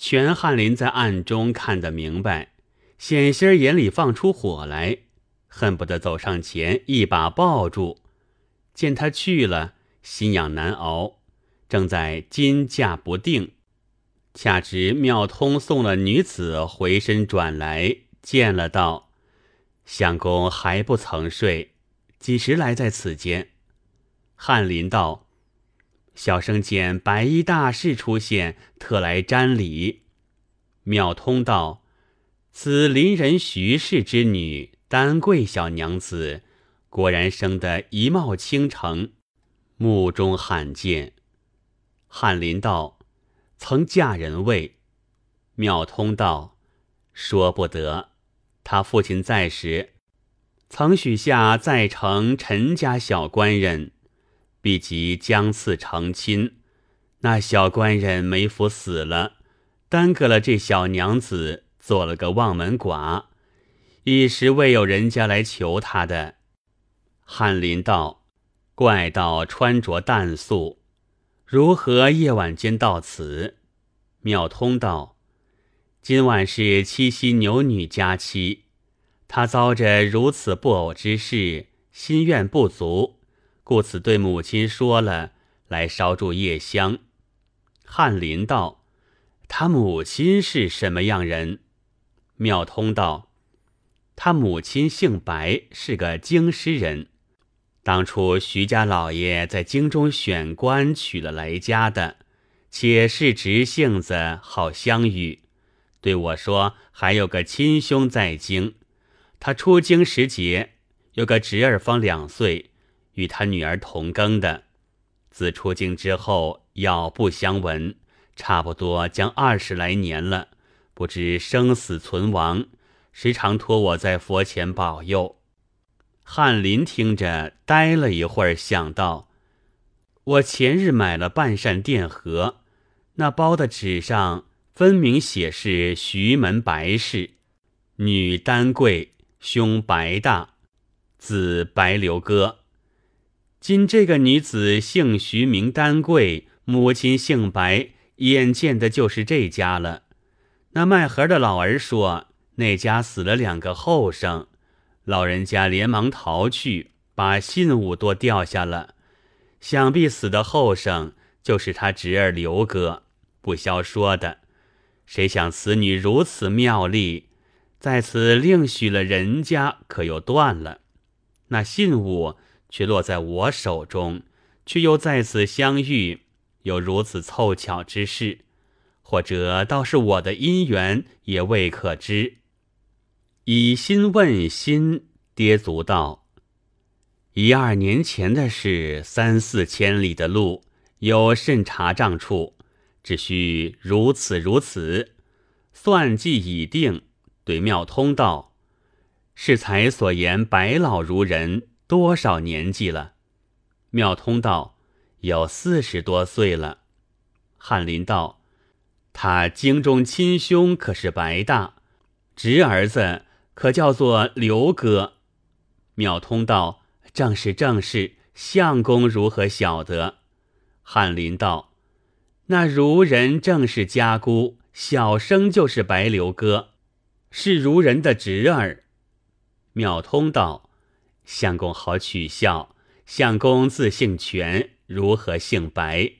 全翰林在暗中看得明白，险些眼里放出火来，恨不得走上前一把抱住。见他去了，心痒难熬，正在惊驾不定。恰值妙通送了女子回身转来，见了道：“相公还不曾睡，几时来在此间？”翰林道。小生见白衣大士出现，特来瞻礼。妙通道：“此邻人徐氏之女丹桂小娘子，果然生得一貌倾城，目中罕见。”翰林道：“曾嫁人未？”妙通道：“说不得。他父亲在时，曾许下在城陈家小官人。”毕即将次成亲，那小官人梅府死了，耽搁了这小娘子，做了个望门寡，一时未有人家来求她的。翰林道：“怪道穿着淡素，如何夜晚间到此？”妙通道：“今晚是七夕牛女佳期，他遭着如此不偶之事，心愿不足。”故此对母亲说了，来烧柱夜香。翰林道：“他母亲是什么样人？”妙通道：“他母亲姓白，是个京师人。当初徐家老爷在京中选官，娶了来家的，且是直性子，好相与。对我说，还有个亲兄在京。他出京时节，有个侄儿方两岁。”与他女儿同庚的，自出京之后，杳不相闻，差不多将二十来年了，不知生死存亡，时常托我在佛前保佑。翰林听着，呆了一会儿，想到：我前日买了半扇电盒，那包的纸上分明写是徐门白氏，女丹桂，兄白大，子白流哥。今这个女子姓徐，名丹桂，母亲姓白，眼见的就是这家了。那卖盒的老儿说，那家死了两个后生，老人家连忙逃去，把信物都掉下了。想必死的后生就是他侄儿刘哥，不消说的。谁想此女如此妙丽，在此另许了人家，可又断了。那信物。却落在我手中，却又在此相遇，有如此凑巧之事，或者倒是我的姻缘，也未可知。以心问心，跌足道：一二年前的事，三四千里的路，有甚查账处？只需如此如此，算计已定。对妙通道：是才所言，白老如人。多少年纪了？妙通道有四十多岁了。翰林道，他京中亲兄可是白大，侄儿子可叫做刘哥。妙通道正是正是，相公如何晓得？翰林道，那孺人正是家姑，小生就是白刘哥，是孺人的侄儿。妙通道。相公好取笑，相公自姓全，如何姓白？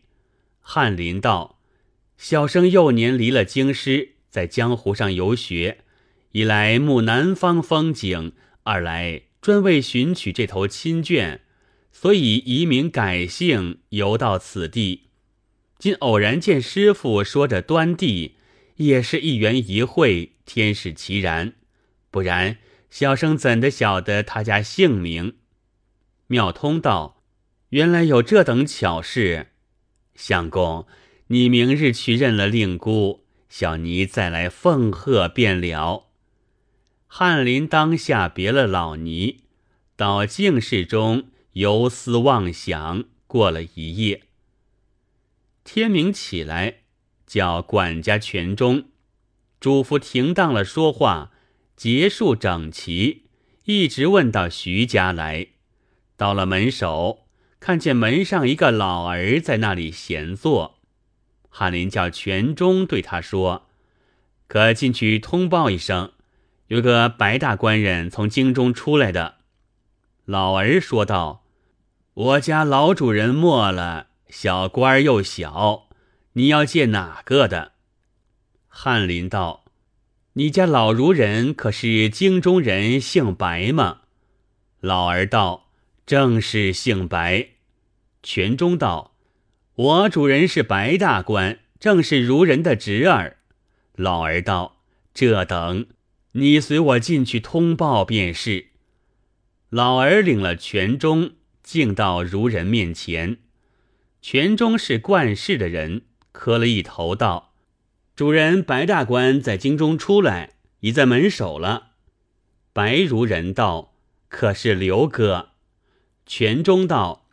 翰林道：小生幼年离了京师，在江湖上游学，一来慕南方风景，二来专为寻取这头亲眷，所以移民改姓，游到此地。今偶然见师傅说着端地，也是一缘一会，天使其然，不然。小生怎的晓得他家姓名？妙通道：“原来有这等巧事。相公，你明日去认了令姑，小尼再来奉贺便了。”翰林当下别了老尼，到静室中游思妄想，过了一夜。天明起来，叫管家全中，嘱咐停当了说话。结束整齐，一直问到徐家来。到了门首，看见门上一个老儿在那里闲坐。翰林叫全忠对他说：“可进去通报一声，有个白大官人从京中出来的。”老儿说道：“我家老主人没了，小官儿又小，你要见哪个的？”翰林道：“你家老孺人可是京中人，姓白吗？”老儿道：“正是姓白。”全中道：“我主人是白大官，正是孺人的侄儿。”老儿道：“这等，你随我进去通报便是。”老儿领了全中，进到孺人面前。全中是冠氏的人，磕了一头道：“主人白大官在京中出来，已在门首了。”白如人道：“可是刘哥？”全中道：“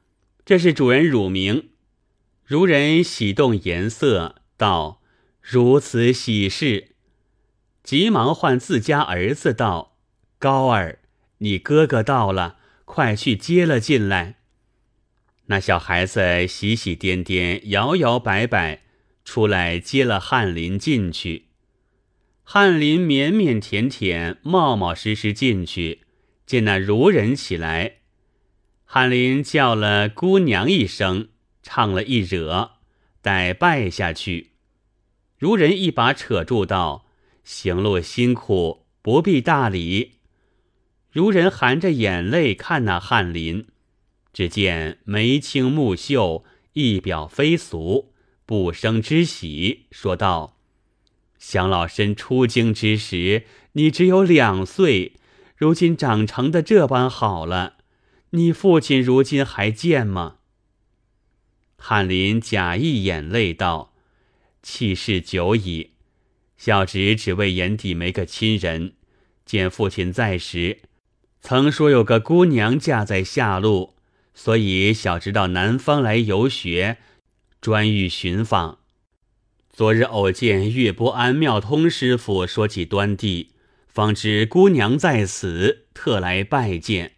这是主人乳名。”如人喜动颜色，道：“如此喜事！”急忙唤自家儿子道：“高儿。”你哥哥到了，快去接了进来。那小孩子喜喜颠颠、摇摇摆摆出来接了翰林进去。翰林腼腼腆腆、冒冒失失进去，见那孺人起来，翰林叫了姑娘一声，唱了一惹，待拜下去。孺人一把扯住道：“行路辛苦，不必大礼。”孺人含着眼泪看那翰林，只见眉清目秀，一表非俗，不生之喜，说道：“想老身出京之时，你只有两岁，如今长成的这般好了，你父亲如今还健吗？”翰林假意眼泪道：“气世久矣，小侄只为眼底没个亲人，见父亲在时。”曾说有个姑娘嫁在下路，所以小侄到南方来游学，专欲寻访。昨日偶见岳波安妙通师傅说起端地，方知姑娘在此，特来拜见。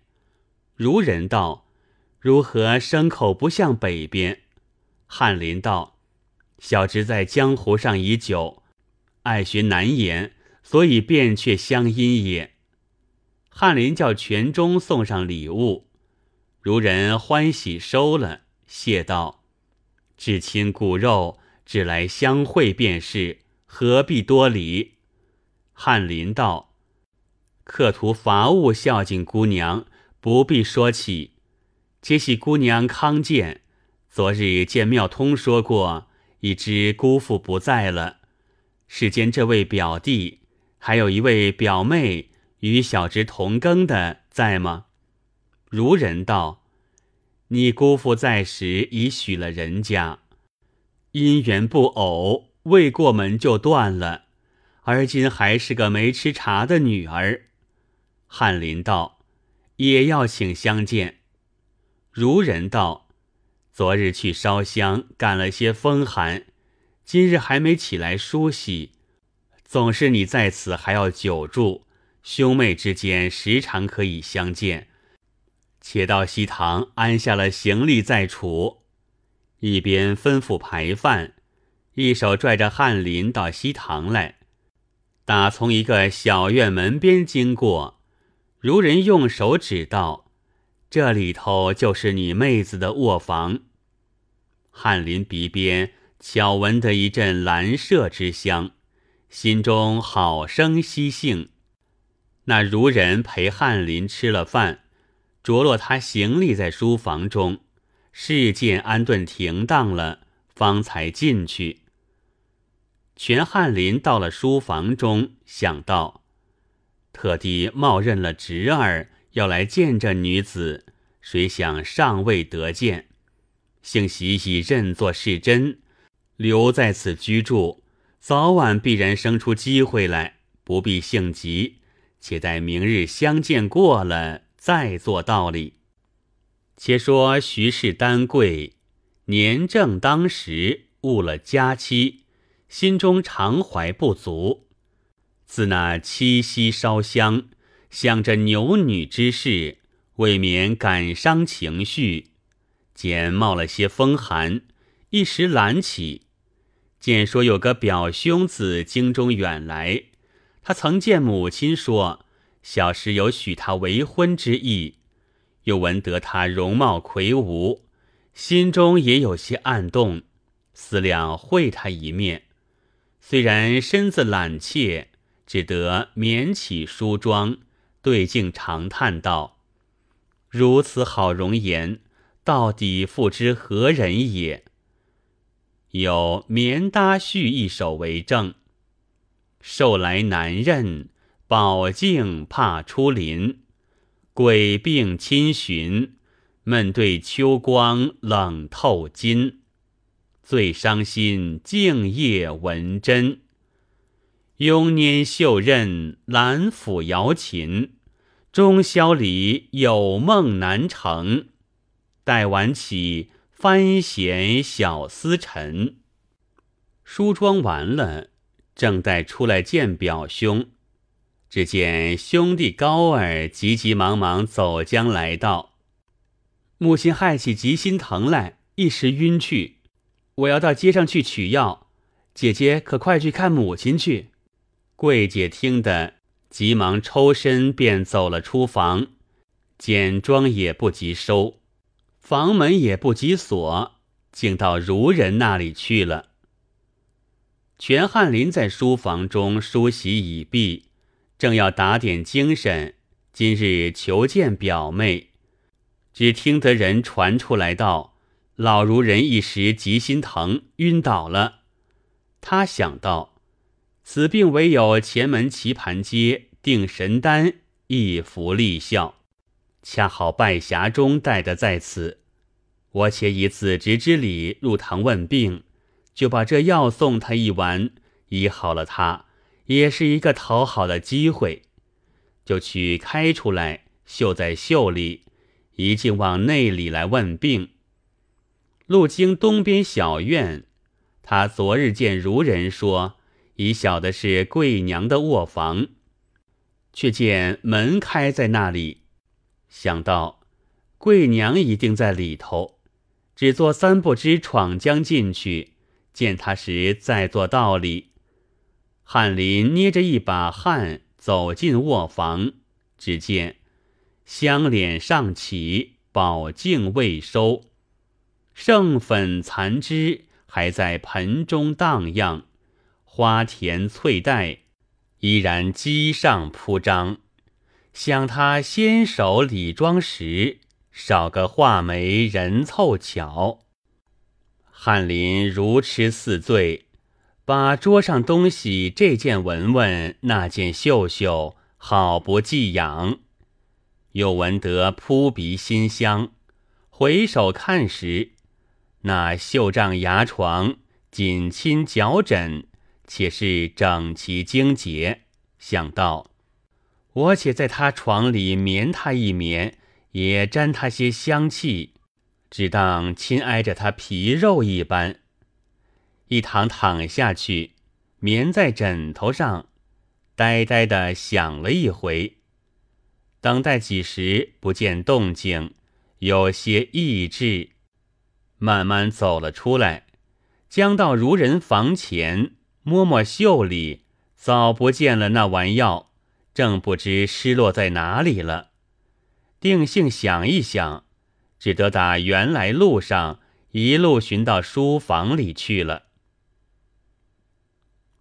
如人道：“如何牲口不向北边？”翰林道：“小侄在江湖上已久，爱学难言，所以便却乡音也。”翰林叫全中送上礼物，如人欢喜收了，谢道：“至亲骨肉，只来相会便是，何必多礼？”翰林道：“客徒乏物孝敬姑娘，不必说起。皆系姑娘康健。昨日见妙通说过，已知姑父不在了。世间这位表弟，还有一位表妹。”与小侄同庚的在吗？如人道：“你姑父在时已许了人家，姻缘不偶，未过门就断了，而今还是个没吃茶的女儿。”翰林道：“也要请相见。”如人道：“昨日去烧香，感了些风寒，今日还没起来梳洗，总是你在此还要久住。”兄妹之间时常可以相见，且到西堂安下了行李再处。一边吩咐排饭，一手拽着翰林到西堂来。打从一个小院门边经过，如人用手指道：“这里头就是你妹子的卧房。”翰林鼻边巧闻得一阵兰麝之香，心中好生喜兴。那如人陪翰林吃了饭，着落他行李在书房中，事件安顿停当了，方才进去。全翰林到了书房中，想到特地冒认了侄儿要来见这女子，谁想尚未得见，幸喜已认作是真，留在此居住，早晚必然生出机会来，不必性急。且待明日相见过了，再做道理。且说徐氏丹贵年正当时，误了佳期，心中常怀不足。自那七夕烧香，想着牛女之事，未免感伤情绪，兼冒了些风寒，一时懒起。见说有个表兄自京中远来，他曾见母亲说小时有许他为婚之意，又闻得他容貌魁梧，心中也有些暗动，思量会他一面。虽然身子懒怯，只得免起梳妆，对镜长叹道：“如此好容颜，到底复知何人也？”有棉搭絮一首为证：“受来难认，宝镜怕出林。鬼病侵寻，闷对秋光冷透金。最伤心静夜闻真。慵拈袖刃兰抚瑶琴，中宵里有梦难成。待晚起。”翻闲小思沉，梳妆完了，正待出来见表兄，只见兄弟高儿急急忙忙走将来到，母亲害起急心疼来，一时晕去，我要到街上去取药，姐姐可快去看母亲去。桂姐听得，急忙抽身便走了出房，简妆也不及收。房门也不及锁，竟到如人那里去了。全翰林在书房中梳洗已毕，正要打点精神，今日求见表妹，只听得人传出来道：“老如人一时急心疼，晕倒了。”他想到，此病唯有前门棋盘街定神丹一服立效。恰好拜匣中带的在此，我且以子侄之礼入堂问病，就把这药送他一丸，医好了他，也是一个讨好的机会。就去开出来，绣在袖里，一径往内里来问病。路经东边小院，他昨日见如人说，已晓得是贵娘的卧房，却见门开在那里。想到贵娘一定在里头，只做三不知闯将进去，见他时再做道理。翰林捏着一把汗走进卧房，只见香脸上起，宝镜未收，剩粉残枝还在盆中荡漾，花田翠黛依然机上铺张。想他先手理妆时，少个画眉人凑巧。翰林如痴似醉，把桌上东西这件闻闻，那件嗅嗅，好不寄养。又闻得扑鼻馨香，回首看时，那绣帐牙床紧亲脚枕，且是整齐精洁。想到。我且在他床里眠他一眠，也沾他些香气，只当亲挨着他皮肉一般。一躺躺下去，眠在枕头上，呆呆的想了一回。等待几时不见动静，有些意志，慢慢走了出来，将到如人房前，摸摸袖里，早不见了那丸药。正不知失落在哪里了，定性想一想，只得打原来路上一路寻到书房里去了。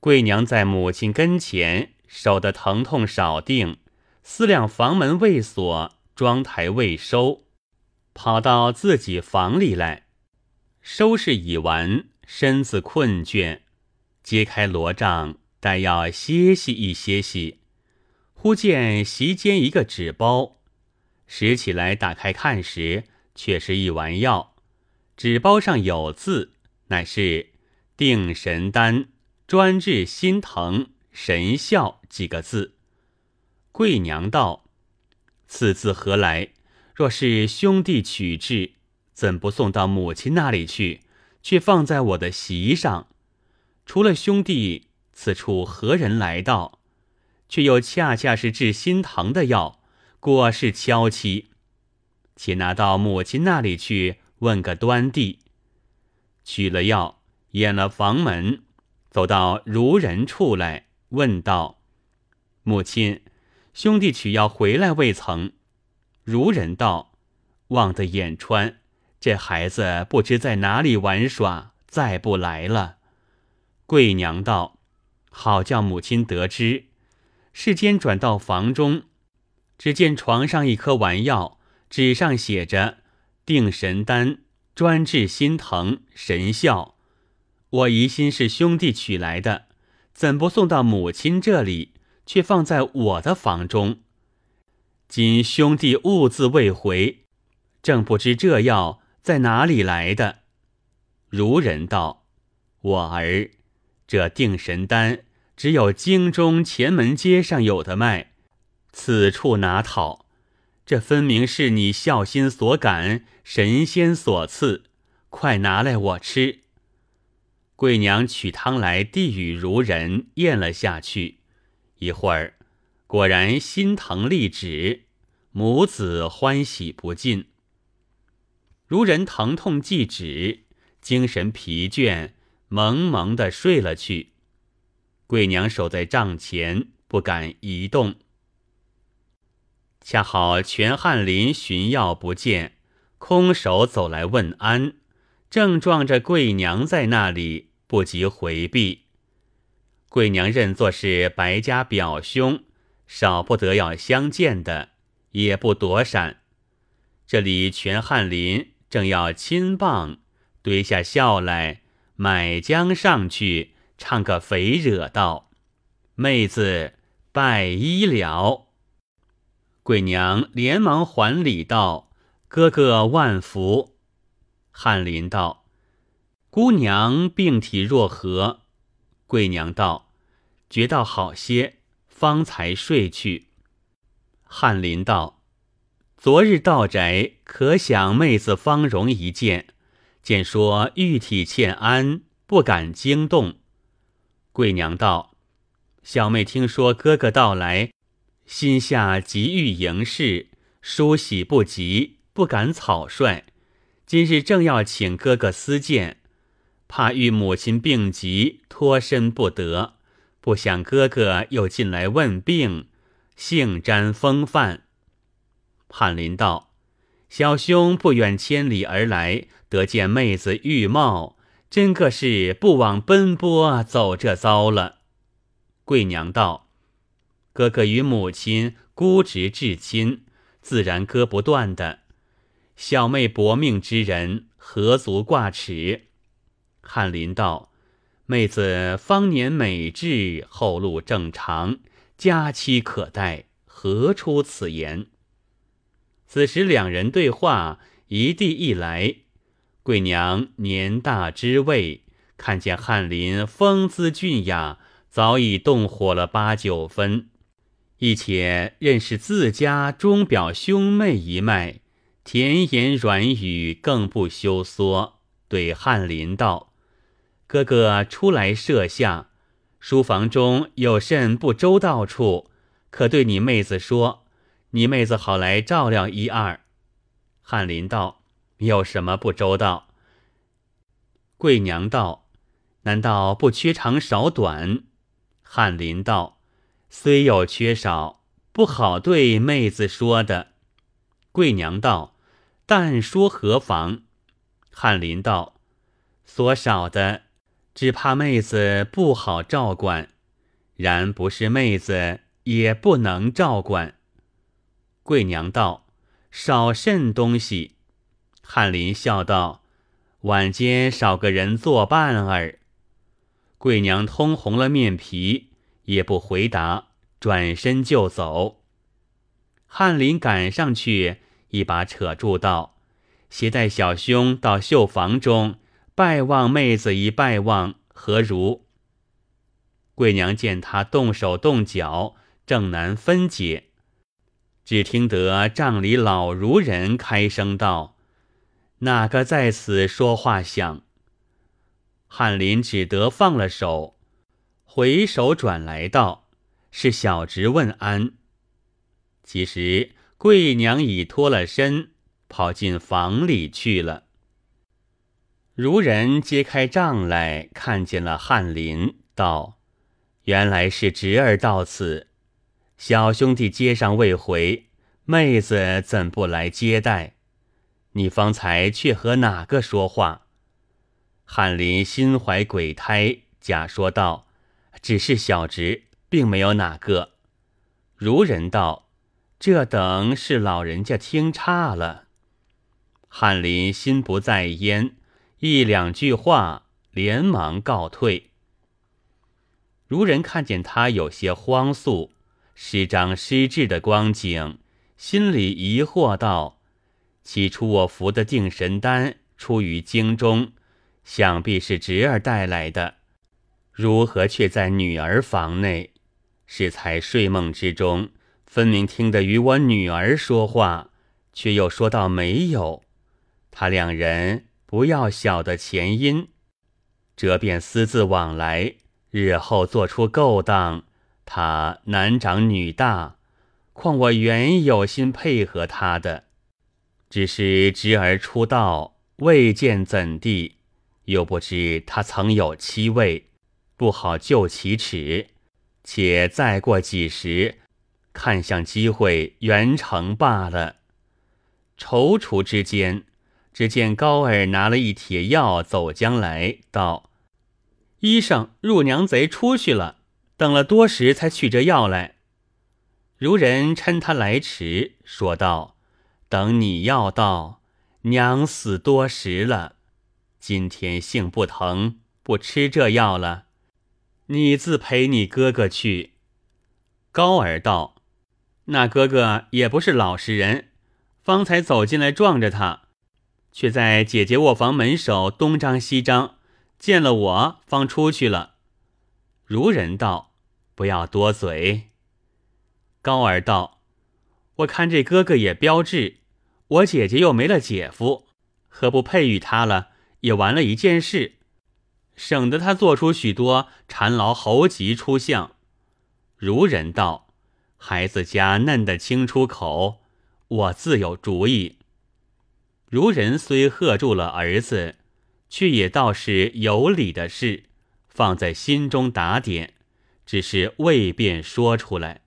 贵娘在母亲跟前，手的疼痛少定，思量房门未锁，妆台未收，跑到自己房里来，收拾已完，身子困倦，揭开罗帐，待要歇息一歇息。忽见席间一个纸包，拾起来打开看时，却是一丸药。纸包上有字，乃是“定神丹，专治心疼神效”几个字。贵娘道：“此字何来？若是兄弟取治，怎不送到母亲那里去，却放在我的席上？除了兄弟，此处何人来到？”却又恰恰是治心疼的药，果是悄妻。且拿到母亲那里去问个端地。取了药，掩了房门，走到如人处来，问道：“母亲，兄弟取药回来未曾？”如人道：“望得眼穿，这孩子不知在哪里玩耍，再不来了。”贵娘道：“好叫母亲得知。”世间转到房中，只见床上一颗丸药，纸上写着“定神丹，专治心疼神效”。我疑心是兄弟取来的，怎不送到母亲这里，却放在我的房中？今兄弟兀自未回，正不知这药在哪里来的。如人道：“我儿，这定神丹。”只有京中前门街上有的卖，此处哪讨？这分明是你孝心所感，神仙所赐，快拿来我吃。贵娘取汤来递与如人，咽了下去。一会儿，果然心疼立止，母子欢喜不尽。如人疼痛即止，精神疲倦，蒙蒙的睡了去。贵娘守在帐前，不敢移动。恰好全翰林寻药不见，空手走来问安，正撞着贵娘在那里，不及回避。贵娘认作是白家表兄，少不得要相见的，也不躲闪。这里全翰林正要亲棒，堆下笑来，买浆上去。唱个肥惹道：“妹子拜医了。”贵娘连忙还礼道：“哥哥万福。”翰林道：“姑娘病体若何？”贵娘道：“觉到好些，方才睡去。”翰林道：“昨日到宅，可想妹子芳容一见，见说玉体欠安，不敢惊动。”贵娘道：“小妹听说哥哥到来，心下急欲迎事，梳洗不及，不敢草率。今日正要请哥哥私见，怕遇母亲病急，脱身不得。不想哥哥又进来问病，幸沾风范。”翰林道：“小兄不远千里而来，得见妹子玉貌。”真个是不枉奔波走这遭了。贵娘道：“哥哥与母亲孤直至亲，自然割不断的。小妹薄命之人，何足挂齿？”翰林道：“妹子方年美质，后路正常，佳期可待，何出此言？”此时两人对话，一地一来。贵娘年大知味，看见翰林风姿俊雅，早已动火了八九分。亦且认识自家钟表兄妹一脉，甜言软语更不休缩，对翰林道：“哥哥初来设下，书房中有甚不周到处，可对你妹子说，你妹子好来照料一二。”翰林道。有什么不周到？贵娘道：“难道不缺长少短？”翰林道：“虽有缺少，不好对妹子说的。”贵娘道：“但说何妨？”翰林道：“所少的，只怕妹子不好照管；然不是妹子，也不能照管。”贵娘道：“少甚东西？”翰林笑道：“晚间少个人作伴儿。”贵娘通红了面皮，也不回答，转身就走。翰林赶上去，一把扯住道：“携带小兄到绣房中拜望妹子一拜望，何如？”贵娘见他动手动脚，正难分解，只听得帐里老孺人开声道。哪个在此说话响？翰林只得放了手，回首转来道：“是小侄问安。”其实贵娘已脱了身，跑进房里去了。如人揭开帐来，看见了翰林，道：“原来是侄儿到此，小兄弟接上未回，妹子怎不来接待？你方才却和哪个说话？”翰林心怀鬼胎，假说道：“只是小侄，并没有哪个。”如人道：“这等是老人家听差了。”翰林心不在焉，一两句话，连忙告退。如人看见他有些慌素、失张失志的光景，心里疑惑道：“起初我服的定神丹出于京中。”想必是侄儿带来的，如何却在女儿房内？是才睡梦之中，分明听得与我女儿说话，却又说到没有。他两人不要晓得前因，这便私自往来，日后做出勾当。他男长女大，况我原有心配合他的，只是侄儿出道，未见怎地。又不知他曾有妻位，不好就其耻，且再过几时，看向机会圆成罢了。踌躇之间，只见高儿拿了一帖药走将来，道：“医生入娘贼出去了，等了多时才取这药来。”如人趁他来迟，说道：“等你药到，娘死多时了。”今天性不疼，不吃这药了。你自陪你哥哥去。高儿道：“那哥哥也不是老实人，方才走进来撞着他，却在姐姐卧房门首东张西张，见了我方出去了。”如人道：“不要多嘴。”高儿道：“我看这哥哥也标致，我姐姐又没了姐夫，何不配与他了？”也完了一件事，省得他做出许多缠牢猴急出相。如人道：“孩子家嫩得清出口，我自有主意。”如人虽喝住了儿子，却也倒是有理的事，放在心中打点，只是未便说出来。